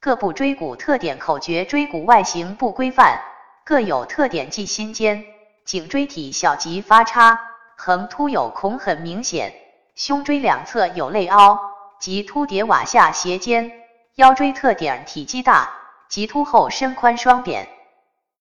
各部椎骨特点口诀：椎骨外形不规范，各有特点，记心尖，颈椎体小及发叉，横突有孔很明显，胸椎两侧有泪凹及突叠瓦下斜肩，腰椎特点体积大，棘突后伸宽双扁。